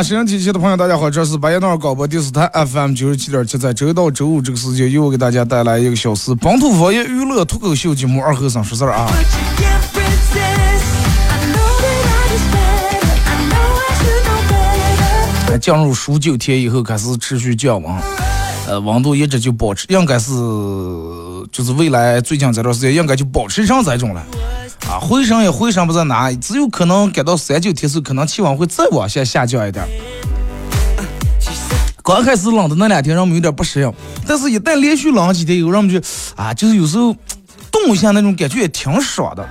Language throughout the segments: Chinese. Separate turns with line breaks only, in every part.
啊，收音机前的朋友，大家好，这是白夜闹广播电视台 FM 九十七点七，在周一到周五这个时间，又给大家带来一个小时本土方言娱乐脱口秀节目《二和尚说事儿》啊。进入数九天以后，开始持续降温，呃，温度一直就保持，应该是就是未来最近这段时间应该就保持上这种了。啊，回升也回升不在哪，只有可能赶到三九天时，可能气温会再往下下降一点。刚开始冷的那两天，让我们有点不适应，但是一旦连续冷几天以后，让我们就啊，就是有时候动一下那种感觉也挺爽的，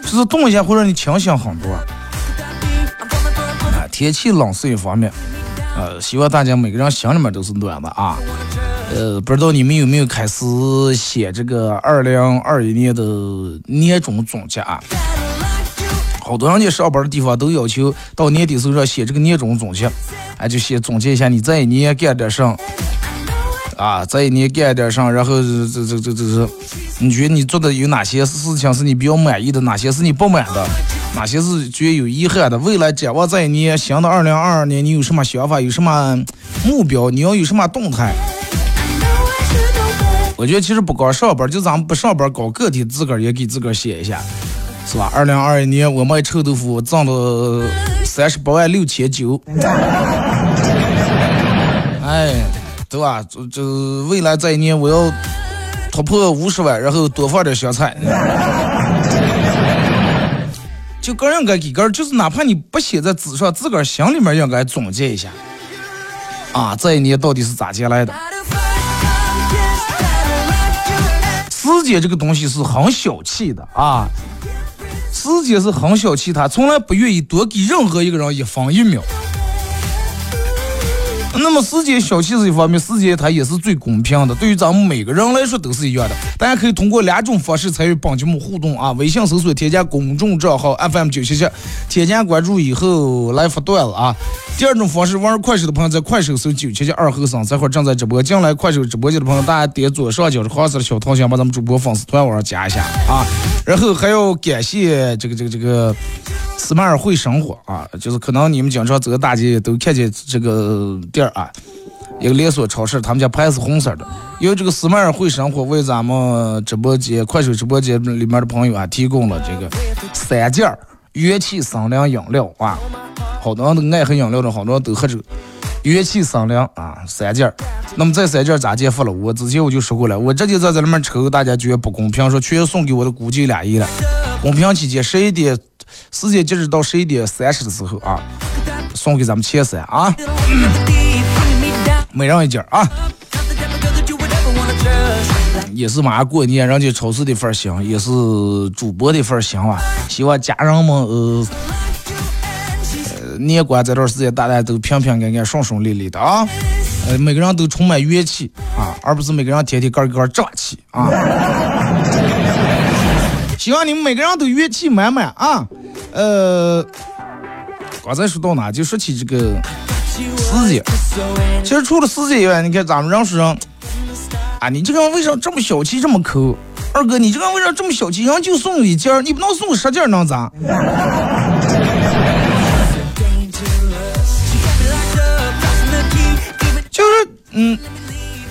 就是动一下会让你清醒很多。啊，天气冷是一方面，呃，希望大家每个人心里面都是暖的啊。呃，不知道你们有没有开始写这个二零二一年的年终总结啊？好多人家上班的地方都要求到年底时候要写这个年终总结，哎，就写总结一下你这一年干点啥啊，这一年干点啥，然后这这这这这，你觉得你做的有哪些事情是你比较满意的，哪些是你不满的，哪些是觉得有遗憾的？未来展望这一年，新的二零二二年，你有什么想法？有什么目标？你要有什么动态？我觉得其实不光上班，就咱们不上班搞个体，自个儿也给自个儿写一下，是吧？二零二一年我卖臭豆腐挣了三十八万六千九，哎，对吧？这这未来这一年我要突破五十万，然后多放点香菜。就个人应该给个人，就是哪怕你不写在纸上，自个儿心里面应该总结一下，啊，这一年到底是咋进来的？时间这个东西是很小气的啊，时间是很小气，他从来不愿意多给任何一个人一分一秒。那么时间小气是一方面，时间它也是最公平的，对于咱们每个人来说都是一样的。大家可以通过两种方式参与本节目互动啊，微信搜索添加公众账号 FM 九七七，添加关注以后来发段子啊。第二种方式，玩快手的朋友在快手搜九七七二后生，这会儿正在直播。进来快手直播间的朋友，大家点左上角的黄色的小桃心，把咱们主播粉丝团往上加一下啊。然后还要感谢这个这个这个。斯马尔会生活啊，就是可能你们经常走大街都看见这个啊，一个连锁超市，他们家牌是红色的。因为这个斯麦尔会生活为咱们直播间、快手直播间里面的朋友啊，提供了这个三件元气森林饮料啊，好多人都爱喝饮料的，好多人都喝这个元气森林啊，三件。那么这三件咋减发了？我之前我就说过了，我直接在这里面抽，大家觉得不公平，说全送给我的估计俩亿了。公平期间十一点。时间截止到十一点三十的时候啊，送给咱们前三啊，每人一件啊，也是马上过年，人家超市的份行，也是主播的份香啊。希望家人们呃，年关这段时间大家都平平安安、顺顺利利的啊，呃，每个人都充满元气啊，而不是每个人天天个个胀气啊。希望你们每个人都元气满满啊！呃，刚才说到哪？就说起这个时间。其实除了时间以外，你看咱们认识人啊，你这个人为啥这么小气，这么抠？二哥，你这个人为啥这么小气？人就送一件，你不能送十件能咋？就是嗯，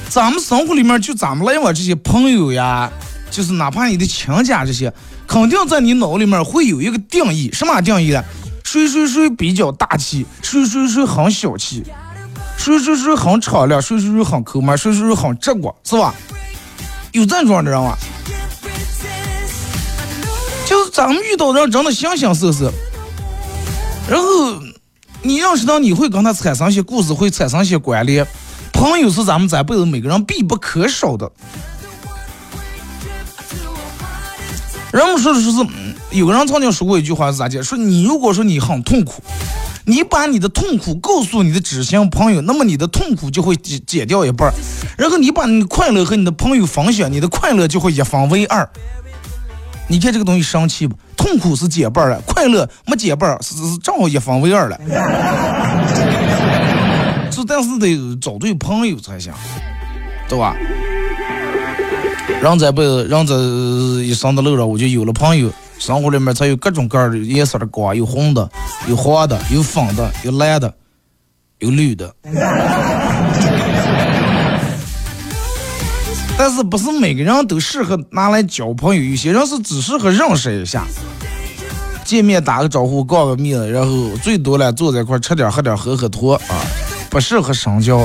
咱们生活里面就咱们来往这些朋友呀，就是哪怕你的亲家这些，肯定在你脑里面会有一个定义，什么定义呢？谁谁谁比较大气，谁谁谁很小气，谁谁谁很敞亮，谁谁谁很抠门，谁谁谁很直果，是吧？有这种的人啊，就是咱们遇到人真的形形色色，然后你认识到你会跟他产生些故事，会产生些关联。朋友是咱们这辈子每个人必不可少的。人们说的说是，有个人曾经说过一句话是咋讲？说你如果说你很痛苦，你把你的痛苦告诉你的知心朋友，那么你的痛苦就会减减掉一半。然后你把你的快乐和你的朋友分享，你的快乐就会一分为二。你看这个东西生气不？痛苦是减半了，快乐没减半，是是正好一分为二了。是，但是得找对朋友才行，对吧？人这辈子，人这一生的路上，我就有了朋友，生活里面才有各种各样的颜色的光，有红的，有黄的，有粉的，有蓝的，有绿的。但是不是每个人都适合拿来交朋友，有些人是只适合认识一下，见面打个招呼，告个密，然后最多了坐在一块吃点喝点喝喝托啊，不适合深交。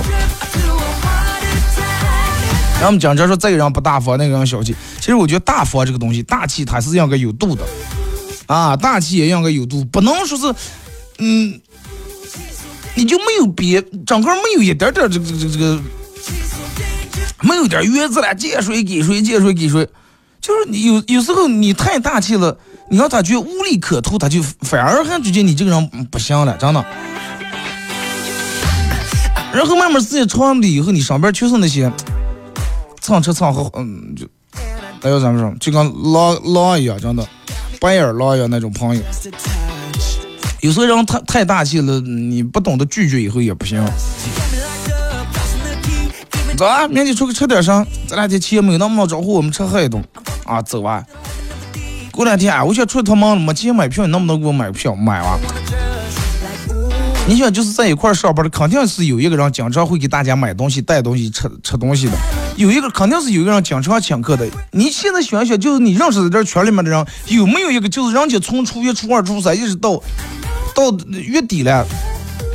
然后我们讲这说这个人不大方，那个人小气。其实我觉得大方这个东西，大气它是应该有度的，啊，大气也应该有度，不能说是，嗯，你就没有别，整个没有一点点这个这个这个，没有点原则了，借谁给谁，借谁给谁，就是你有有时候你太大气了，你让他觉得无利可图，他就反而还觉得你这个人不行了，真的。然后慢慢时间长了以后，你上边全是那些。蹭吃蹭喝，嗯，就，还有怎么说，就跟狼狼一样，真的，白眼狼一样那种朋友。有时候人太太大气了，你不懂得拒绝以后也不行。走啊，明天出去吃点啥？这两天钱没有那么好招呼我们吃喝一顿。啊，走啊。过两天啊我想出去趟门，没钱买票，你能不能给我买票？买完。你想就是在一块儿上班的，肯定是有一个人经常会给大家买东西、带东西、吃吃东西的。有一个肯定是有一个人经常请客的。你现在想想，就是你认识的这圈里面的人，有没有一个就是人家从初一、初二、初三一直到到月底了，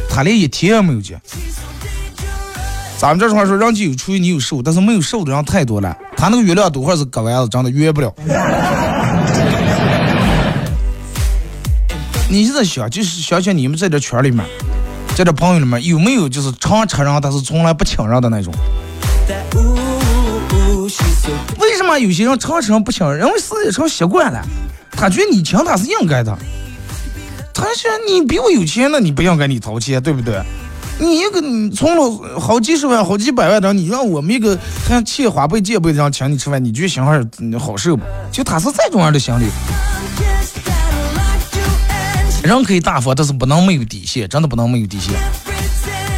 他连一天也没有见。咱们这话说，人家有初一，你有十五，但是没有十五的人太多了。他那个月亮多会是割完了，真的约不了。你现在想，就是想想你们在这圈里面，在这朋友里面，有没有就是常吃人，但是从来不请人的那种？为什么有些人常吃人不请人？因为时间长习惯了，他觉得你请他是应该的。他说你比我有钱，那你不应该你掏钱，对不对？你一个你充了好几十万、好几百万的，你让我们一个像欠花呗、借呗的人请你吃饭，你觉得心还好受不？就他是这种样的心理。人可以大方，但是不能没有底线，真的不能没有底线。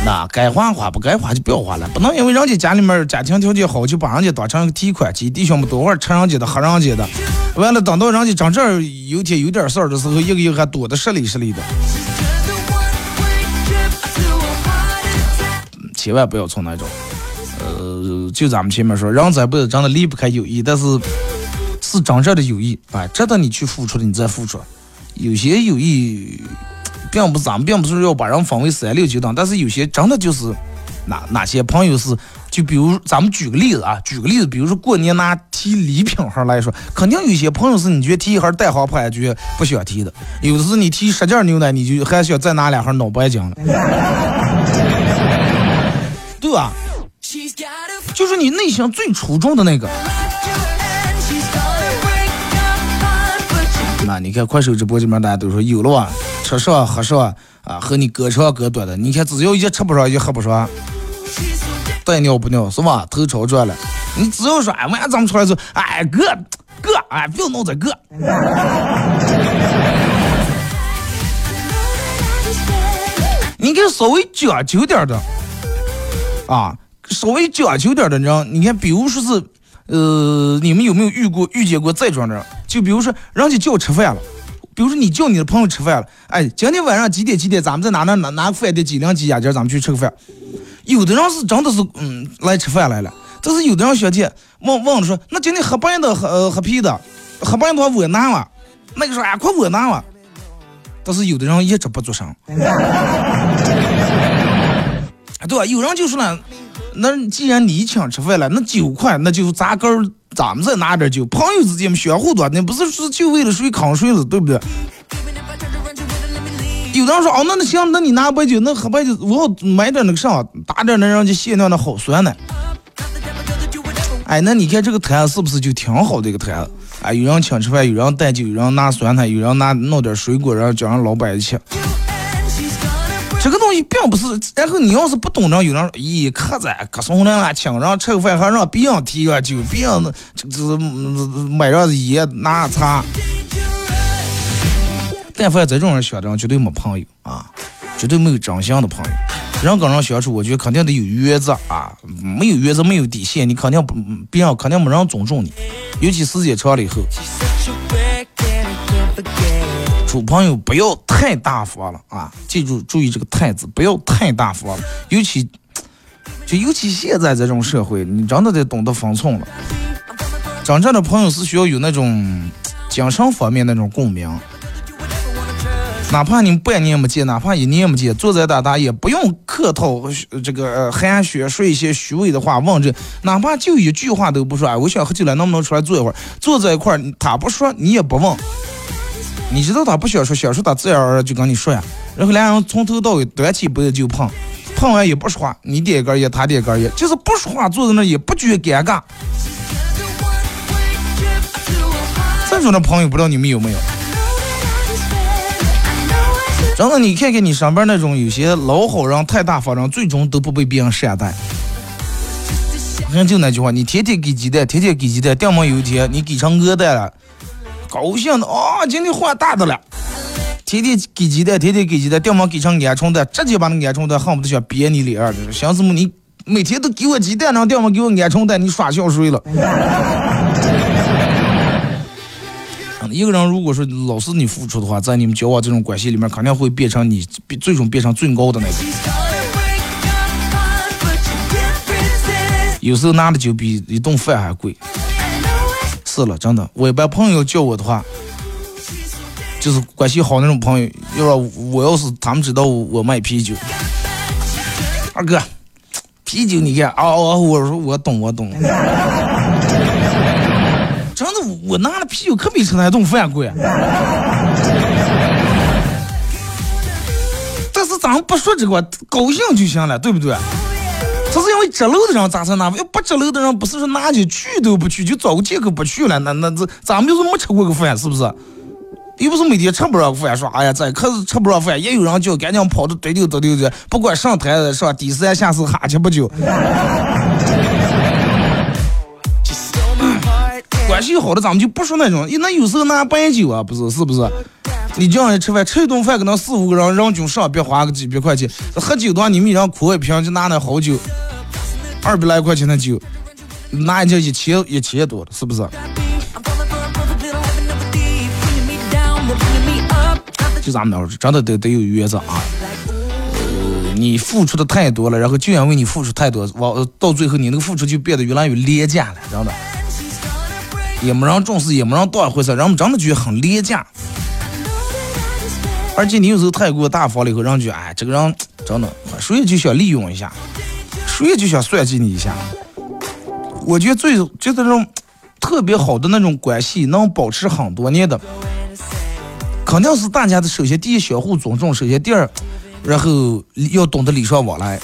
那该花花，不该花就不要花了。不能因为人家家里面家庭条件好，就把人家当成提款机，弟兄们多会儿吃人家的，喝人家的。完了，等到人家真正有天有点事儿的时候，一个一个还躲得实里实里的。千万不要从那种，呃，就咱们前面说，人这辈子真的离不开友谊，但是是真正的友谊，哎，值得你去付出的，你再付出。有些友谊，并不咱们并不是要把人分为三六九等，但是有些真的就是哪哪些朋友是，就比如咱们举个例子啊，举个例子，比如说过年拿提礼品盒来说，肯定有些朋友是你觉得提一盒带黄牌就不想提的，有的是你提十件牛奶，你就还想再拿两盒脑白金了，对吧？就是你内心最初衷的那个。啊你看快手直播这边大家都说有了哇，吃上喝上啊，和你隔长隔短的，你看只要一吃不上，一喝不上，带尿不尿是吧？头朝转了，你只要说哎，晚上咱们出来说，哎哥哥，哎不要弄这哥，你看稍微讲究点的啊，稍微讲究点的人，你看比如说是。呃，你们有没有遇过遇见过这种人？就比如说，人家叫吃饭了，比如说你叫你的朋友吃饭了，哎，今天晚上几点几点，咱们在哪哪哪哪饭店几两几家店，咱们去吃个饭。有的人是真的是，嗯，来吃饭来了，但是有的人小姐问问说，那今天喝白的喝喝啤的，喝白的我拿了，那个说哎快我拿了。但是有的人一直不做声，对吧？有人就说了，那既然你请吃饭了，那酒块那就咱哥咱们再拿点酒，朋友之间嘛相互多，那不是说就为了谁扛谁了，对不对？有的人说哦，那那行，那你拿白酒，那喝白酒，我买点那个啥，打点那人家限量的好酸呢。哎，那你看这个摊是不是就挺好的一个摊？哎，有人请吃饭，有人带酒，有人拿酸菜，有人拿弄点水果，然后叫人老板去。并不是，然后你要是不懂，着，有人咦，可在可怂了，请人吃个饭还让别人提个酒，别人这这买上烟拿茶。但凡这种人想的，绝对没朋友啊，绝对没有真心的朋友。人跟人相处，我觉得肯定得有原则啊，没有原则，没有底线，你肯定不，别人肯定没人尊重你。尤其时间长了以后，处朋友不要太大方了啊！记住，注意这个“太”字，不要太大方。尤其，就尤其现在这种社会，你真的得懂得分寸了。真正的朋友是需要有那种精神方面那种共鸣。哪怕你半年没见，哪怕一年没见，坐在大大也不用客套，这个寒暄说一些虚伪的话，问这，哪怕就一句话都不说，哎，我想喝酒了，能不能出来坐一会儿？坐在一块儿，他不说，你也不问，你知道他不想说，想说他自然而然就跟你说呀。然后两人从头到尾端起杯子就碰，碰完也不说话，你点一根烟，他点一根烟，就是不说话，坐在那也不觉尴尬。这种的朋友，不知道你们有没有？真的，你看看你上边那种有些老好人、太大方人，最终都不被别人善待。好像就那句话，你天天给鸡蛋，天天给鸡蛋，掉么有一天你给成鹅蛋了，高兴的啊，今天换大的了。天天给鸡蛋，天天给鸡蛋，掉么给成鹌鹑蛋，直接把那鹌鹑蛋恨不得想憋你脸儿。想什么？你每天都给我鸡蛋，然后掉么给我鹌鹑蛋，你耍孝顺了。一个人如果说老是你付出的话，在你们交往这种关系里面，肯定会变成你最终变成最高的那个。有时候拿的酒比一顿饭还贵。是了，真的，我一般朋友叫我的话，就是关系好那种朋友，要说我要是他们知道我卖啤酒，二哥，啤酒你看啊，我我说我懂我懂。真的，我拿了啤酒可比吃那顿饭贵。但是咱们不说这个，高兴就行了，对不对？他是因为值楼的人咋才拿？要不值楼的人，不是说拿去去都不去，就找个借口不去了。那那这咱们就是没吃过个饭，是不是？又不是每天吃不上饭，说哎呀，这可是吃不上饭，也有人叫赶紧跑着堆溜堆溜的，不管上台上第三下四哈气不就？关系好的，咱们就不说那种，那有时候拿白酒啊，不是是不是？你这样一吃饭，吃一顿饭可能四五个人，人均上别花个几百块钱。喝酒的话，你们一人苦一瓶，就拿那好酒，二百来块钱的酒，拿一就一千一千多了，是不是？就咱们那说，真的得得有原则啊。呃，你付出的太多了，然后就因为你付出太多，往到最后你那个付出就变得越来越廉价了，真的。也没人重视，也没人当一回事，人们真的觉得很廉价。而且你有时候太过大方了以后，人觉得哎，这个人真的，谁也就想利用一下，谁也就想算计你一下。我觉得最就这种特别好的那种关系，能保持很多年的，肯定是大家的首先第一相互尊重，首先第二，然后要懂得礼尚往来。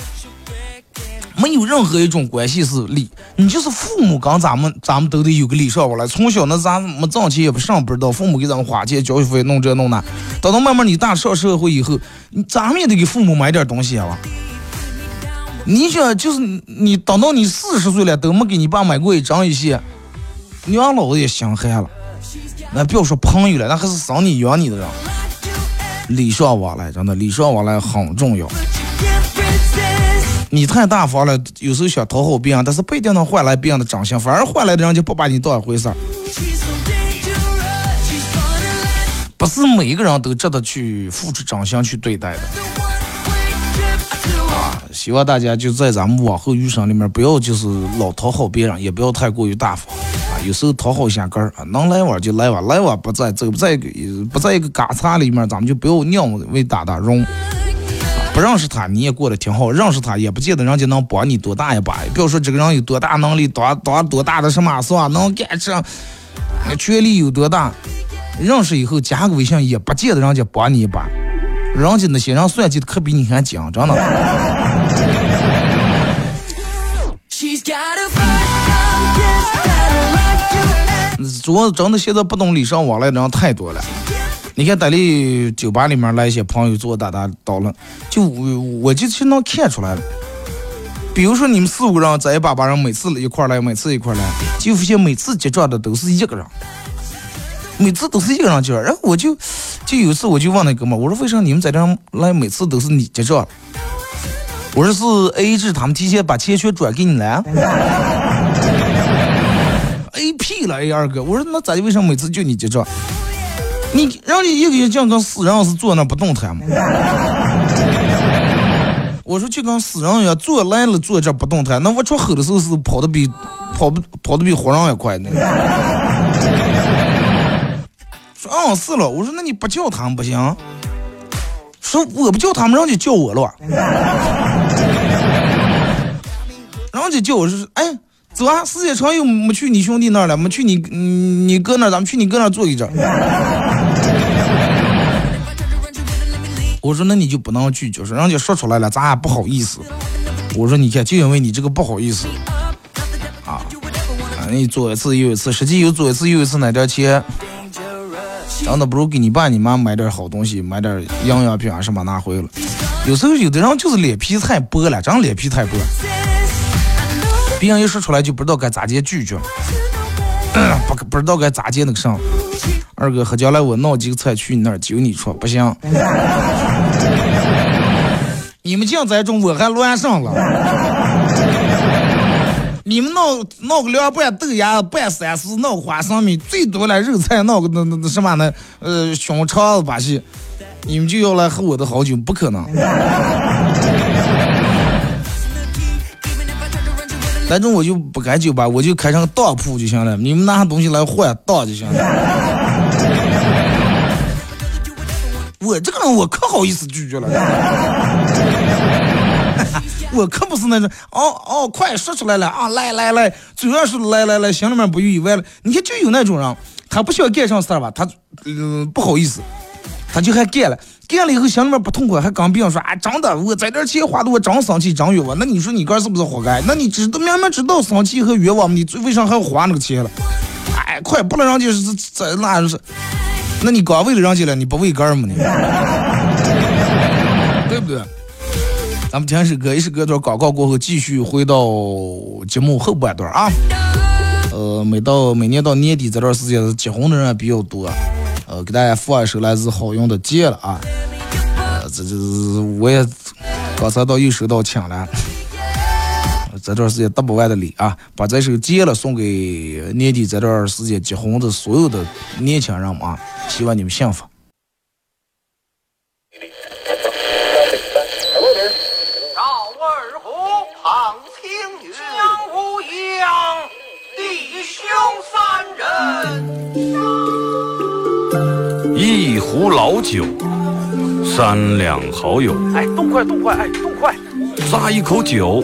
没有任何一种关系是礼，你就是父母跟咱们，咱们都得有个礼尚往来。从小那咱没挣钱也不上班的，父母给咱们花钱交学费弄这弄那。等到慢慢你大上社会以后，你咱们也得给父母买点东西啊。你想就是你等到你四十岁了都没给你爸买过一张一些，娘老子也心寒了。那不要说朋友了，那还是生你养你的人。礼尚往来真的，礼尚往来很重要。你太大方了，有时候想讨好别人，但是不一定能换来别人的真心，反而换来的人就不把你当回事儿。不是每一个人都值得去付出真心去对待的。啊，希望大家就在咱们往后余生里面，不要就是老讨好别人，也不要太过于大方啊。有时候讨好一下根儿啊，能来往就来往，来往不在走不在不在一个嘎擦里面，咱们就不要娘为大大容。不认识他你也过得挺好，认识他也不见得人家能帮你多大一把。不要说这个人有多大能力，多多多大的什么是吧？能干这，权力有多大？认识以后加个微信也不见得人家帮你一把。人家那些人算计的可比你还精，真的。主要真的现在不懂礼尚往来的人太多了。你看，在里酒吧里面来一些朋友做打打倒了，就我我就去能看出来了。比如说你们四五个人在一把把人每次一块来，每次一块来，就发现每次结账的都是一个人。每次都是一个人结账，然后我就就有一次我就问那哥们，我说为啥你们在这来每次都是你结账？我说是 A 制，他们提前把钱全转给你了。A 屁了 A 二哥，我说那咋的？为什么每次就你结账？你让你一个人这样跟死人是坐那不动弹吗？我说就跟死人一样，坐来了坐这不动弹，那我出吼的时候是跑的比跑不跑的比活人还快呢。说嗯是了，我说那你不叫他们不行。说我不叫他们，人家叫我了。人家叫我说，哎，走啊，时间长又没去你兄弟那儿了，没去你你哥那儿，咱们去你哥那儿坐一阵。我说那你就不能拒绝，说人家说出来了，咱也不好意思。我说你看，就因为你这个不好意思，啊，啊，你做一次又一次，实际又做一次又一次那点钱。真的不如给你爸你妈买点好东西，买点营养品啊什么拿回了。有时候有的人就是脸皮太薄了，真脸皮太薄。别人一说出来就不知道该咋接拒绝，不不知道该咋接那个啥。二哥，喝将来我弄几个菜去你那儿就你出不行。你们净栽种我还乱上了。你们闹闹个凉拌豆芽，拌三丝，闹花生米，最多了肉菜，闹个那那那什么呢？呃，香肠子把戏，你们就要来喝我的好酒？不可能。反正我就不开酒吧，我就开成当铺就行了。你们拿东西来换当就行了。我这个人我可好意思拒绝了。我可不是那种，哦哦，快说出来了啊！来来来，主要是来来来，心里面不愉快了。你看，就有那种人，他不想干上事儿吧，他嗯不好意思，他就还干了，干了以后心里面不痛快，还跟别人说啊，真的，我这点钱花的我真生气，真冤枉。那你说你哥是不是活该？那你知道明明知道生气和冤枉，你为啥还要花那个钱了？哎，快不能让家是在那是，那你光为了让进来，你不为哥吗你？对不对？咱们听首歌，一首歌段广告过后，继续回到节目后半段啊。呃，每到每年到年底这段时间，结婚的人比较多。呃，给大家放一首来自好用的《戒了》啊。呃，这这我也刚才到又收到抢了。这段时间得不完的礼啊，把这首《戒了》送给年底这段时间结婚的所有的年轻人们啊，希望你们幸福。
一壶老酒，三两好友。
哎，动快动快，哎，动快！
咂一口酒，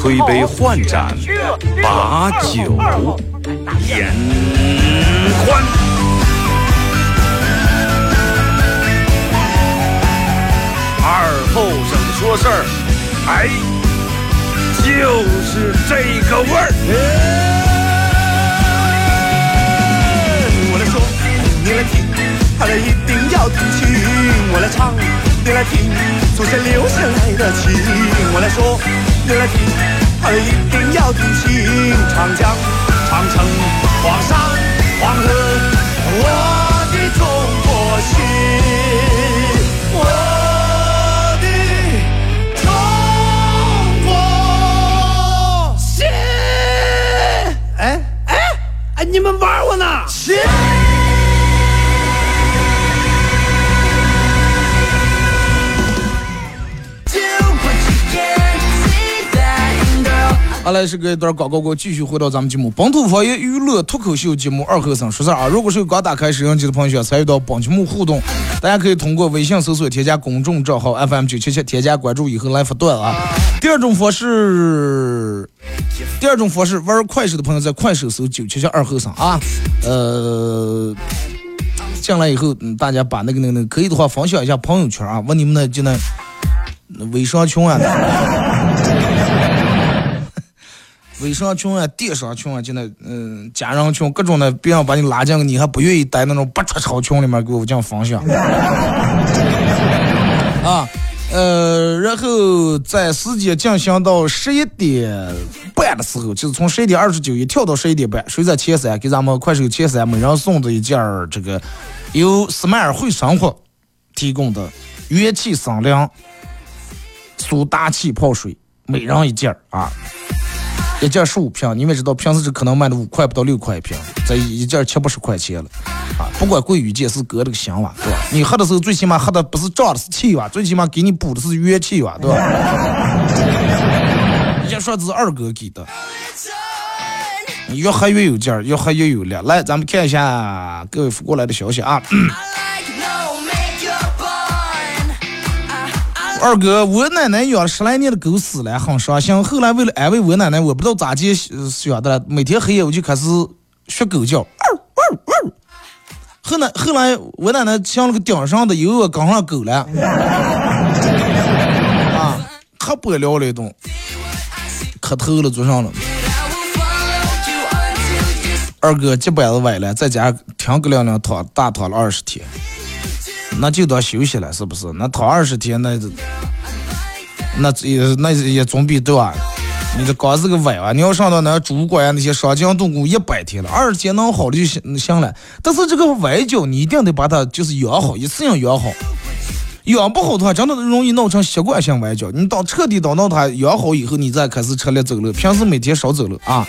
推杯换盏，把酒言欢。二后生说事儿，哎，就是这个味儿。
我来说，你来听，他的一定要听清。我来唱。你来听，祖先留下来的情。我来说，你来听，啊一定要听清。长江、长城、黄山、
好来是个一段广告过，继续回到咱们节目本土方言娱乐脱口秀节目二和尚说事儿啊。如果是刚打开摄像机的。朋友，想参与到本节目互动，大家可以通过微信搜索添加公众账号 FM 九七七，添加关注以后来发段啊。第二种方式，第二种方式，玩快手的朋友在快手搜九七七二和尚啊，呃。进来以后，嗯，大家把那个、那个、那个，可以的话分享一下朋友圈啊，问你们的。就那微商群啊。微商群啊，电商群啊，就那嗯，家人群，各种的，别人把你拉进，你还不愿意待那种不出超群里面给我这样分享。啊，呃，然后在时间进行到十一点半的时候，就是从十一点二十九一跳到十一点半，谁在前三给咱们快手前三每人送的一件儿这个由斯迈尔会生活提供的元气森林苏打气泡水，每人一件儿啊。一件十五瓶，你们知道平时是可能卖的五块不到六块一瓶，这一件七八十块钱了，啊，不管贵与贱是哥这个心哇，对吧？你喝的时候最起码喝的不是胀的是气哇，最起码给你补的是元气哇，对吧？一说这是二哥给的，你越喝越有劲儿，越喝越有力。来，咱们看一下各位发过来的消息啊。二哥，我奶奶养了十来年的狗死了，很伤心。后来为了安慰我奶奶，我不知道咋地想的，每天黑夜我就开始学狗叫。后来后来我奶奶像那个顶上的，有我跟上狗了，啊，可不了了一顿，磕头了，做上了。二哥脚板子崴了，在家停个两两躺大躺了二十天。那就当休息了，是不是？那躺二十天，那那也那也总比对吧？你这刚是个崴啊，你要上到那主管呀那些伤筋动骨一百天了，二十天能好了就行行了。但是这个崴脚你一定得把它就是养好，一次性养好。养不好的话，真的容易闹成习惯性崴脚。你当彻底等到它养好以后，你再开始车里走路，平时每天少走路啊。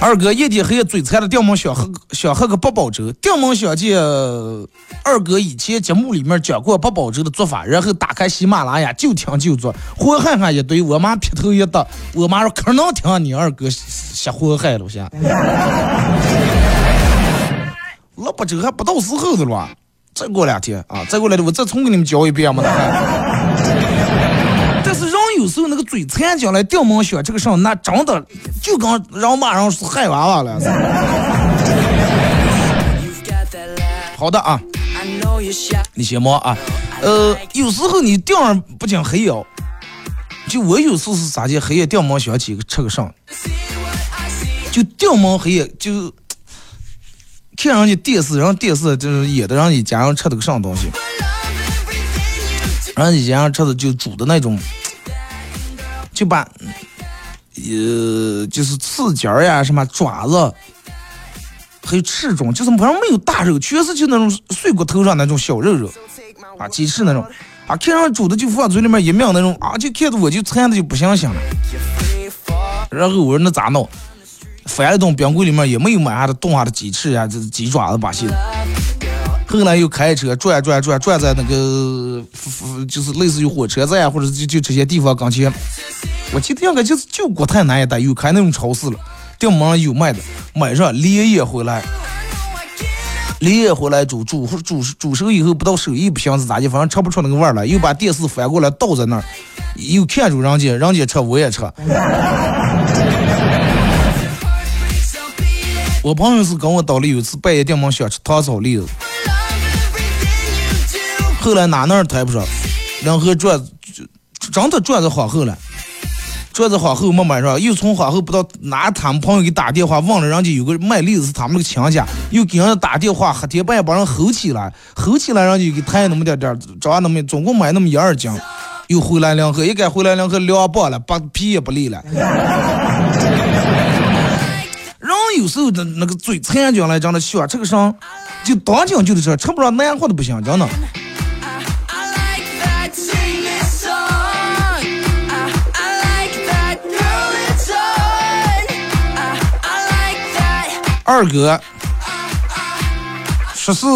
二哥夜天黑夜嘴馋的掉毛想喝想喝个八宝粥，掉毛想见二哥以前节目里面讲过八宝粥的做法，然后打开喜马拉雅就听就做，祸害害一堆，我妈劈头一打，我妈说可能听你二哥瞎祸害了，先。那不粥还不到时候的了，再过两天啊，再过两天我再重给你们教一遍嘛。但是人有时候那个嘴馋将来掉毛想这个事儿那真的就跟人马上是害娃娃了。好的啊，你先忙啊。呃，有时候你掉上不讲黑药，就我有时候是咋的，黑夜掉毛想起吃个上，就掉毛黑夜就看人家电视，然后电视就是演的让你家人吃的个什么东西。然后以前吃的就煮的那种，就把，呃，就是刺尖呀、什么爪子，还有翅中，就是好像没有大肉，全是就那种碎骨头上那种小肉肉，啊，鸡翅那种，啊，看上煮的就放嘴里面一抿那种，啊，就看着我就馋的就不想想了。然后我说那咋弄？翻了顿冰柜里面也没有买啥的冻下的鸡翅呀，这鸡爪子把戏。后来又开车转转转转在那个，就是类似于火车站或者就就这些地方跟前，我记得应该就是就国泰南一带有开那种超市了，店门上有卖的，买上连夜回来，连夜回来煮煮煮煮熟以后不到手艺不行是咋地，反正吃不出那个味儿来，又把电视翻过来倒在那儿，又看着人家人家吃我也吃。我朋友是跟我道理，有一次半夜店门想吃糖炒栗子。后来哪那儿抬不上，然后转，真的转在皇后了，转在皇后没买上，又从皇后不知道哪他们朋友给打电话，问了人家有个卖栗子是他们那个亲家，又给人家打电话，黑天半夜把人吼起来，吼起来，人家就给抬那么点点，找那么总共买那么一二斤，又回来两盒，一该回来两盒凉棒了，把皮也不理了。人有时候的那个嘴馋讲来讲的想吃个啥，就当讲就得吃，吃不上难活的不行，真的。二哥，说是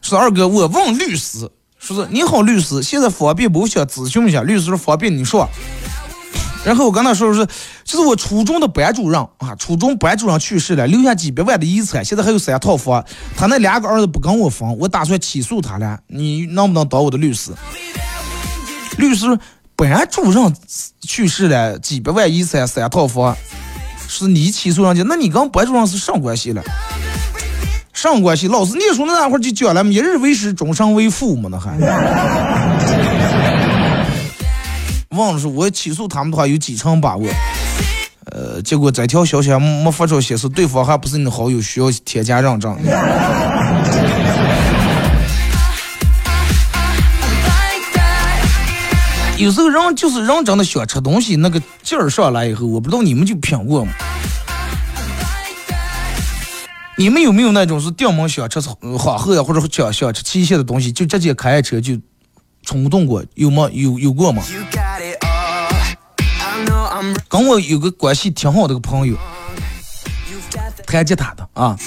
是二哥，我问律师，说是你好，律师，现在方便不？我想咨询一下，律师方便，你说。然后我跟他说是，就是我初中的班主任啊，初中班主任去世了，留下几百万的遗产，现在还有三套房，他那两个儿子不跟我分，我打算起诉他了，你能不能当我的律师？律师，班主任去世了，几百万遗产，三套房，是你起诉人家，那你跟白主任是啥关系了？啥关系？老师念书那那会儿就讲了，一日为师，终生为父嘛，那还。忘了是，我起诉他们的话有几成把握？呃，结果这条消息还没发出，显示对方还不是你的好友，需要添加认证。有时候人就是人真的想吃东西，那个劲儿上来以后，我不知道你们就品过吗？你们有没有那种是掉门想吃呃黄鹤呀，或者想想吃期限的东西，就直接开车就冲动过？有吗？有有过吗？跟我有个关系挺好的个朋友，弹吉他的啊，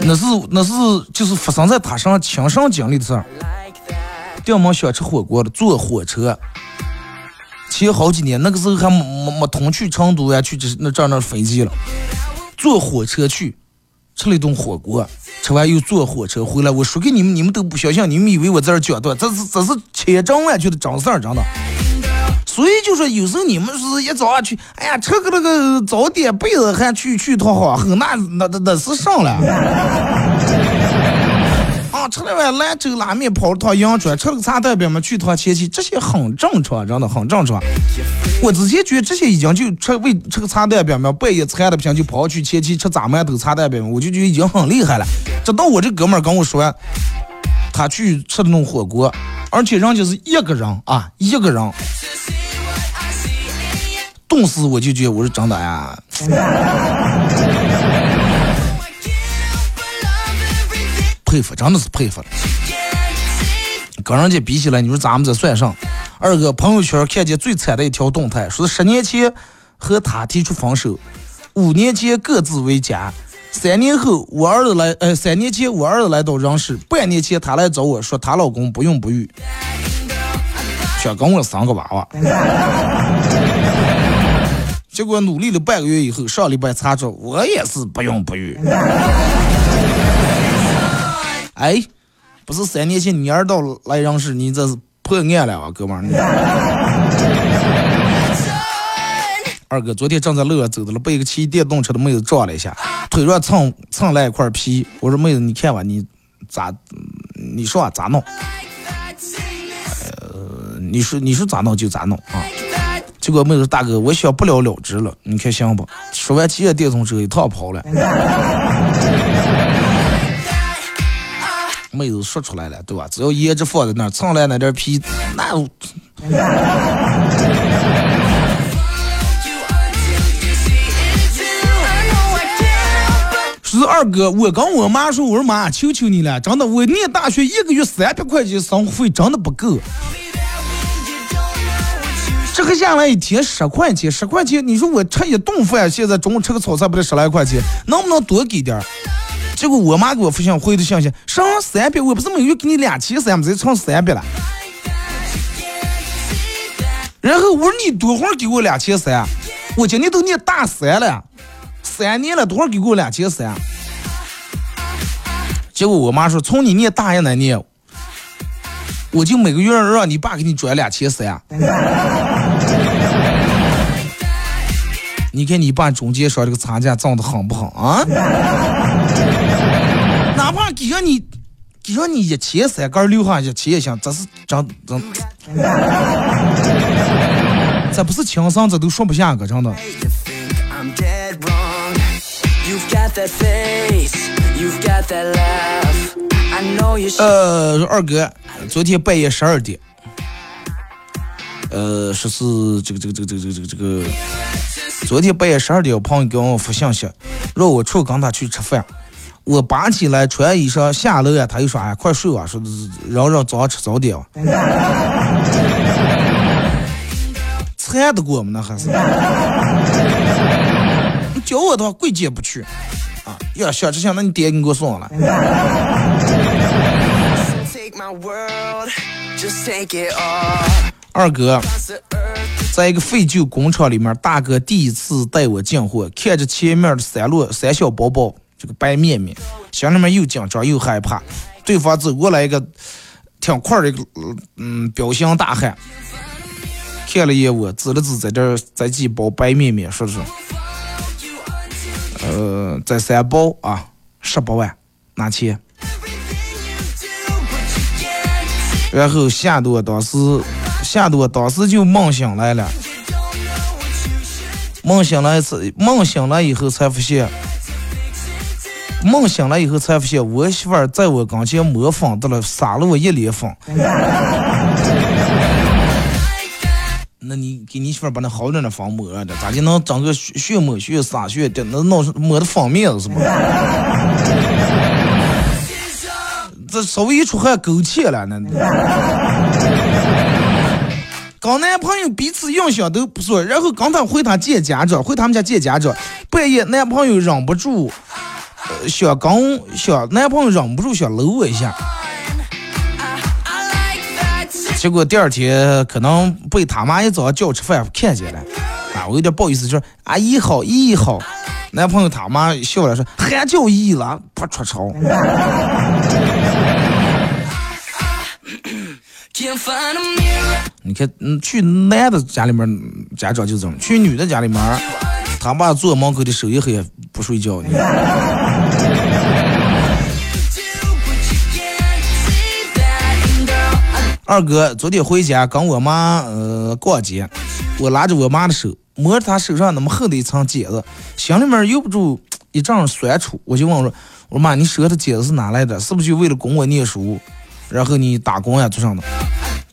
那是那是就是发生在他身上亲身经历的事儿。掉门想吃火锅的，坐火车，前好几年那个时候还没没没通去成都呀，去这那这儿那飞机了，坐火车去，吃了一顿火锅，吃完又坐火车回来。我说给你们，你们都不相信，你们以为我在这儿讲段，这是这是千真万确的真事儿，真的。所以就说有时候你们是一早上去，哎呀，吃个那个早点被子还去去趟黄河，那那那那是上了。吃了碗兰州拉面，跑了趟阳春，吃了个茶代表嘛，去趟前期，这些很正常，真的很正常。我之前觉得这些已经就吃为吃个茶代表嘛，半夜馋的不行就跑去前期吃炸馒头、茶代表，我就觉得已经很厉害了。直到我这哥们儿跟我说，他去吃的那种火锅，而且人家是一个人啊，一个人。顿时我就觉得我是真的呀，佩服，真的是佩服了。跟人家比起来，你说咱们这算上？二哥朋友圈看见最惨的一条动态，说十年前和他提出分手，五年前各自为家，三年后我儿子来，呃，三年前我儿子来到人世，半年前他来找我说她老公不孕不育，想跟我生个娃娃。结果努力了半个月以后，上礼拜查出我也是不孕不育。哎，不是三年前你儿到来人世，你这是破案了啊，哥们儿！二哥昨天正在路上走着了，被一个骑电动车的妹子撞了一下，腿上蹭蹭了一块皮。我说妹子，你看吧，你咋，你说、啊、咋弄？呃，你说你说咋弄就咋弄啊。结果妹子说大哥，我想不了了之了，你看行不？说完骑着电动车一趟跑了。妹子说出来了，对吧？只要掖着放在那儿，蹭来那点皮，那是二哥，我跟我妈说，我说妈，求求你了，真的，我念大学一个月三百块钱生活费真的不够。这个下来一天十块钱，十块钱，你说我吃一顿饭，现在中午吃个炒菜不得十来块钱，能不能多给点儿？结果我妈给我发信回的信息，上三百，我不是每个月给你两千三吗？再乘三百了。然后我说你多会儿给我两千三？我今年都念大三了，三年了，多会儿给我两千三？结果我妈说，从你念大一那年，我就每个月让你爸给你转两千三。你看你爸中间说这个差价挣的狠不狠啊？哪怕给上你，给上你一千三，根留下一千也行，这是真真，这不是情商，这都说不下个，真的。呃，二哥，昨天半夜十二点，呃，说是这个这个这个这个这个这个，昨天半夜十二点，我朋友给我发信息，让我出去跟他去吃饭。我拔起来穿衣裳下楼呀，他又说哎快睡吧，说让让早上吃早点吧。馋得过吗？那还是？你叫我的话，贵姐不去啊！要想吃香，那你爹你给我送来。
Take my world, just take it all.
二哥在一个废旧工厂里面，大哥第一次带我进货，看着前面的三摞三小包包，这个白面面，心里面又紧张又害怕。对方走过来一个挺块儿的一个嗯彪形大汉，看了一眼我，指了指在这儿这几包白面面，说是，呃，这三包啊，十八万，拿钱。然后吓得我当时，吓得我当时就梦醒来了。梦醒来一次，梦醒来以后才发现，梦醒来以后才发现，我媳妇儿在我跟前抹粉的了，撒了我一脸粉。那你给你媳妇儿把那好点的粉抹的，咋就能整个血血抹血撒血的？那弄抹的方面是吗？这稍微一出汗勾芡了，那。跟男朋友彼此印象都不错，然后刚他回他见家长，回他们家见家长，半夜男朋友忍不住，想跟想男朋友忍不住想搂我一下，结果第二天可能被他妈一早叫吃饭看见了，啊，我有点不好意思，就说阿姨好，姨姨好。男朋友他妈笑了说还叫姨了，不出丑。你看，嗯，去男的家里面，家长就这么；去女的家里面，他爸坐门口的守一黑不睡觉呢。二哥昨天回家跟我妈呃逛街，我拉着我妈的手，摸着她手上那么厚的一层茧子，心里面由不住一阵酸楚。我就问我说：“我说妈，你舌头茧子是哪来的？是不是就为了供我念书，然后你打工呀做啥的？”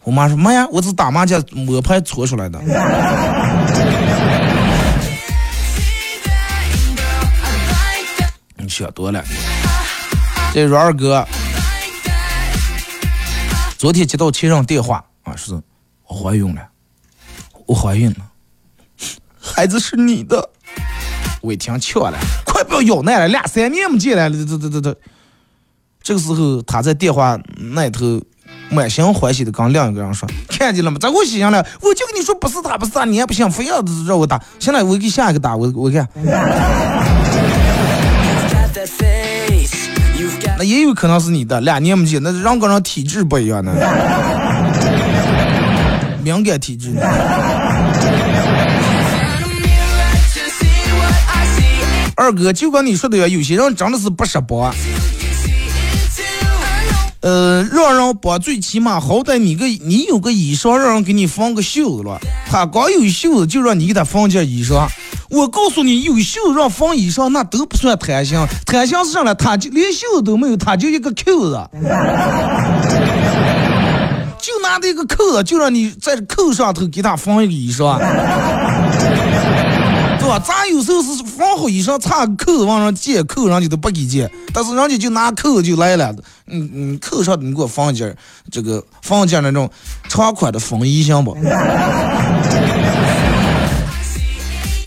我妈说：“妈呀，我是打麻将摸牌搓出来的。”你想多了。这是二哥，昨天接到亲人电话啊，是我怀孕了，我怀孕了，孩子是你的。我一听巧了，快不要咬奶了，俩三年没见了，这这这这。这个时候他在电话那头满心欢喜的跟另一个人说：“看见了吗？咋我心上了，我就跟你说不是他，不是他，你还不信，非要让我打。行了，我给下一个打，我我看。”那也有可能是你的，俩年没见，那人跟人体质不一样呢，敏感体质。
a mirror to see what I see.
二哥就跟你说的一样，有些人真的是不识播
，I know
呃，让人帮最起码好歹你个你有个衣裳，让人给你缝个袖子了，他光有袖子就让你给他缝件衣裳。我告诉你，有袖子让缝衣裳那都不算弹性。弹性是上来他就连袖子都没有，他就一个扣子。就拿这个扣子，就让你在扣上头给他缝一个衣裳，吧？咱有时候是缝好衣裳，插个扣子往上系，扣上去都不给系，但是人家就拿扣子就来了，嗯嗯，扣上你给我放一件这个放一件那种长款的风衣行不？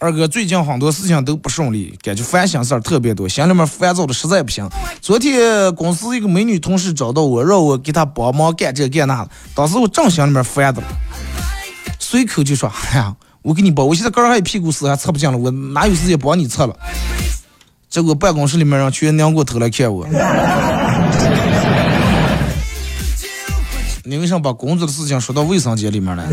二哥最近很多事情都不顺利，感觉烦心事儿特别多，心里面烦躁的实在不行。昨天公司一个美女同事找到我，让我给她帮忙干这干那的，当时我正心里面烦的，随口就说：“哎呀，我给你包，我现在刚还有屁股事还测不进了，我哪有时间帮你测了？”结果办公室里面人全拧过头来看我。你为啥把工作的事情说到卫生间里面来？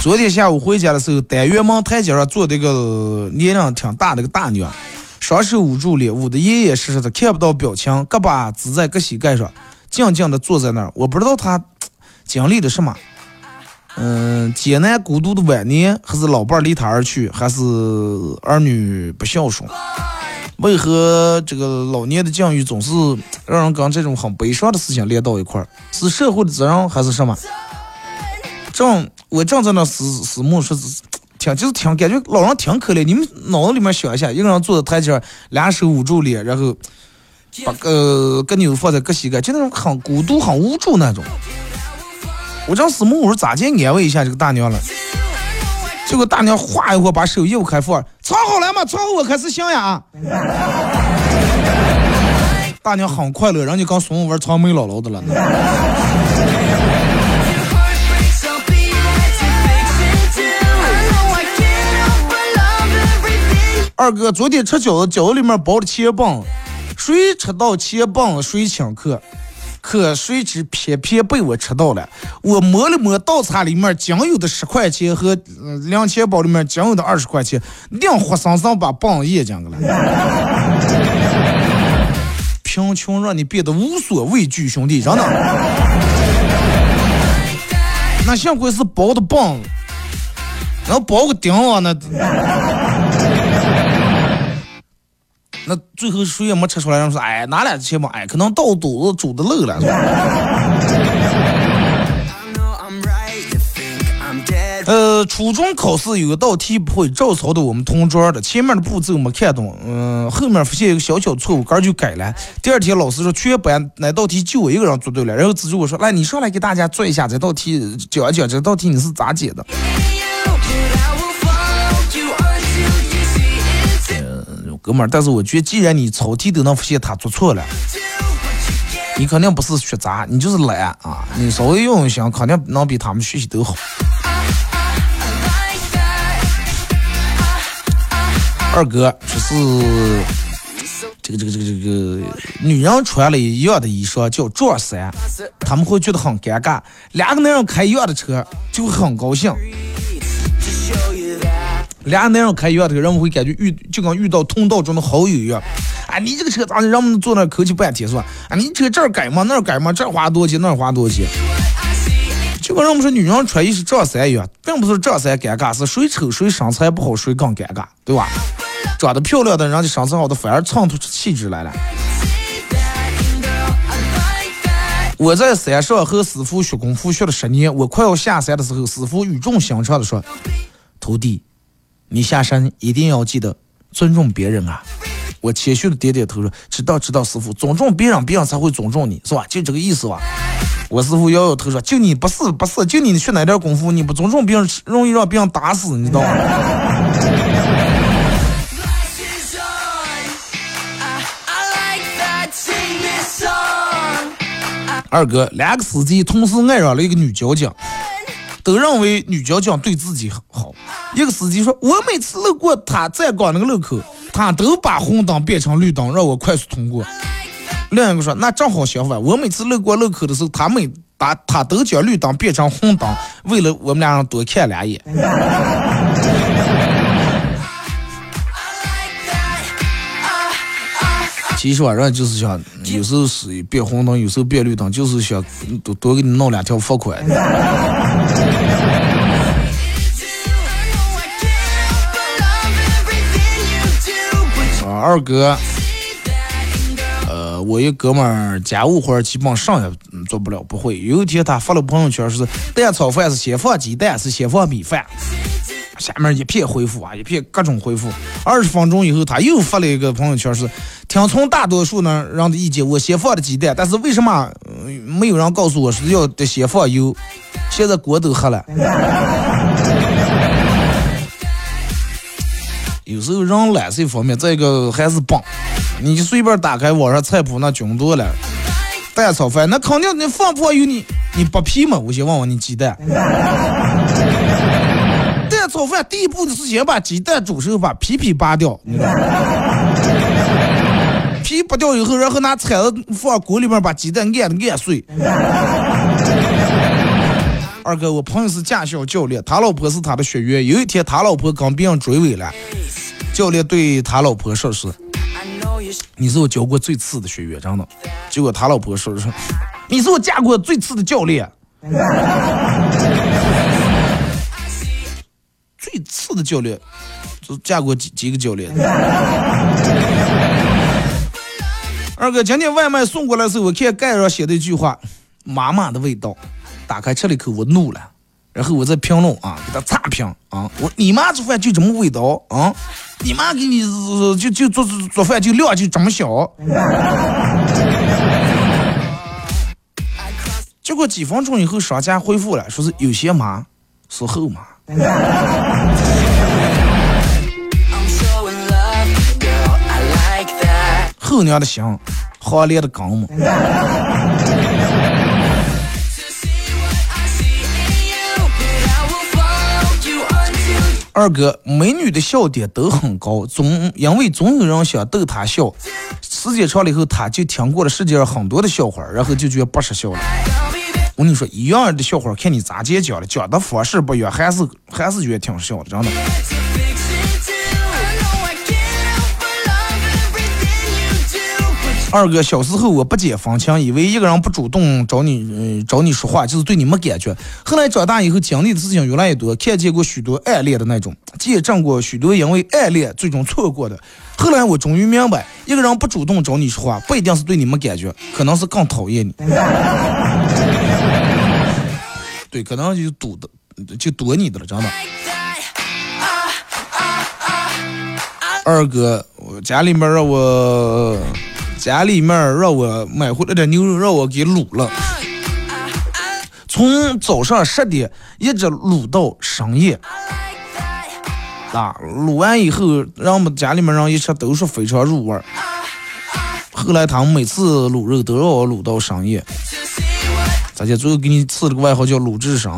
昨天下午回家的时候，单元门台阶上坐的一个年龄挺大的个大娘，双手捂住脸，捂得严严实实的，看不到表情，胳膊支在个膝盖上，静静的坐在那儿。我不知道他 经历了什么，嗯，艰难孤独的晚年，还是老伴儿离他而去，还是儿女不孝顺。为何这个老年的境遇总是让人跟这种很悲伤的事情连到一块儿？是社会的责任还是什么？正我正在那思思慕说是，听就是挺，感觉老人挺可怜。你们脑子里面想一下，一个人坐在台阶儿，两手捂住脸，然后把呃个妞放在个膝盖，就那种很孤独、很无助那种。我正思谋，我说咋介安慰一下这个大娘了？结果大娘哗一会把手又开放，藏好了吗？藏好我开始想呀。大娘很快乐，人家刚孙悟玩藏美姥姥的了。二哥昨天吃饺子，饺子里面包的茄棒。谁吃到茄棒谁请客，可谁知偏偏被我吃到了。我摸了摸倒茶里面仅有的十块钱和零钱包里面仅有的二十块钱，硬活生生把棒咽进去了。贫穷让你变得无所畏惧，兄弟，真的。那幸亏是包的棒，然后包个钉啊，那。那最后谁也没吃出来，人说，哎，哪来的钱嘛？哎，可能倒肚子煮的漏了。呃，初中考试有一道题不会，照抄的我们同桌的，前面的步骤没看懂，嗯、后面发现一个小小错误，杆儿就改了。第二天老师说全班哪道题就我一个人做对了，然后指着我说，来你上来给大家做一下这道题，讲一讲这道题你是咋解的？哥们儿，但是我觉得既然你抄题都能发现他做错了，你肯定不是学渣，你就是懒啊！你稍微用一下，肯定能比他们学习都好。二哥就是这个这个这个这个女人穿了一样的衣裳叫撞衫，他们会觉得很尴尬。两个男人开一样的车就很高兴，俩男人开一样的车，人们会感觉遇就跟遇到通道中的好友一样。啊，你这个车咋的？让我们坐那儿客气半天是吧？啊，你车这儿改吗？那儿改吗？这儿花多少钱？那儿花多少钱？就跟人们说女人穿衣是撞衫一样，并不是撞衫尴尬，是谁丑谁身材不好谁更尴尬，对吧？长得漂亮的人家身材好的反而衬托出气质来了。我在山上和师傅学功夫学了十年，我快要下山的时候，师傅语重心长的说：“徒弟，你下山一定要记得尊重别人啊。”我谦虚的点点头说：“知道知道，师傅，尊重别人，别人才会尊重你，是吧？就这个意思吧。”我师傅摇摇头说：“就你不是不是，就你学那点功夫，你不尊重别人，容易让别人打死，你知道吗？”二哥，两个司机同时爱上了一个女交警，都认为女交警对自己好。一个司机说：“我每次路过他站岗那个路口，他都把红灯变成绿灯，让我快速通过。”另一个说：“那正好相反，我每次路过路口的时候，他每把他都将绿灯变成红灯，为了我们俩人多看两眼。”其实吧，人就是想，有时候是变红灯，有时候变绿灯，就是想多多给你弄两条罚款。啊，二哥，呃，我一哥们儿家务活儿基本上也嗯做不了，不会。有一天他发了朋友圈是蛋炒饭是先放鸡蛋是先放米饭，下面一片回复啊，一片各种回复。二十分钟以后他又发了一个朋友圈是听从大多数呢人的意见，我先放的鸡蛋，但是为什么、呃没有人告诉我是要得先放油？现在锅都黑了。有时候人懒是一方面，再一个还是笨。你就随便打开网上菜谱，那囧多了。蛋炒饭那肯定你放不放油你你不皮吗？我先问问你鸡蛋。蛋炒饭第一步是先把鸡蛋煮熟，把皮皮扒掉，你知道？皮扒掉以后，然后拿铲子放锅里面把鸡蛋按按碎。二哥，我朋友是驾校教练，他老婆是他的学员。有一天，他老婆跟别人追尾了，教练对他老婆说是你是我教过最次的学员，真的。结果他老婆说是，你是我见过最次的教练。最最次的教练，就见过几几个教练。二哥，今天外卖送过来的时候，我看盖上写的一句话：“妈妈的味道。”打开吃了一口，我怒了。然后我在评论啊，给他差评啊！我你妈做饭就这么味道啊！你妈给你就就做做做饭就量就这么小。结果几分钟以后，商家回复了，说是有些妈是后妈。后娘的心，好烈的刚嘛。二哥，美女的笑点都很高，总因为总有人想逗她笑，时间长了以后，她就听过了世界上很多的笑话，然后就觉得不识笑了。我跟你说，一样的笑话，看你咋接讲的，讲的方式不一样，还是还是觉得挺笑的，真的。二哥，小时候我不解风情，以为一个人不主动找你，嗯、找你说话就是对你没感觉。后来长大以后，经历的事情越来越多，看见过许多暗恋的那种，见证过许多因为暗恋最终错过的。后来我终于明白，一个人不主动找你说话，不一定是对你没感觉，可能是更讨厌你。对，可能就堵的，就躲你的了，真的。二哥，我家里面让我家里面让我买回来的牛肉让我给卤了，从早上十点一直卤到深夜。啊，卤完以后，让我们家里面人一吃都说非常入味儿。后来他们每次卤肉都让我卤到深夜，咱家最后给你赐了个外号叫鲁智深。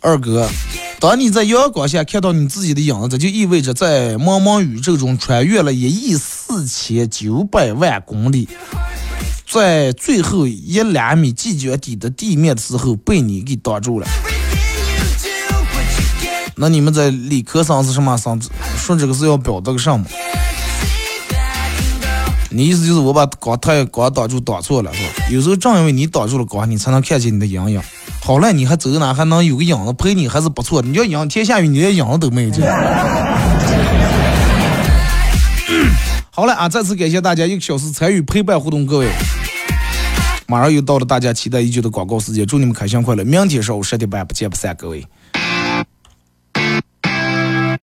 二哥，当你在阳光下看到你自己的影子，就意味着在茫茫宇宙中穿越了一亿四千九百万公里，在最后一两米即将抵达地面的时候被你给挡住了。那你们在理科生是什么生？说这个是要表达个什么？你意思就是我把光太光挡住挡错了是吧？有时候正因为你挡住了光，你才能看见你的阴影。好了，你还走哪还能有个影子陪你，还是不错。你要影天下雨，你连影子都没有见。好了啊，再次感谢大家一个小时参与陪伴互动，各位。马上又到了大家期待已久的广告时间，祝你们开心快乐！明天上午十点半不见不散，各位。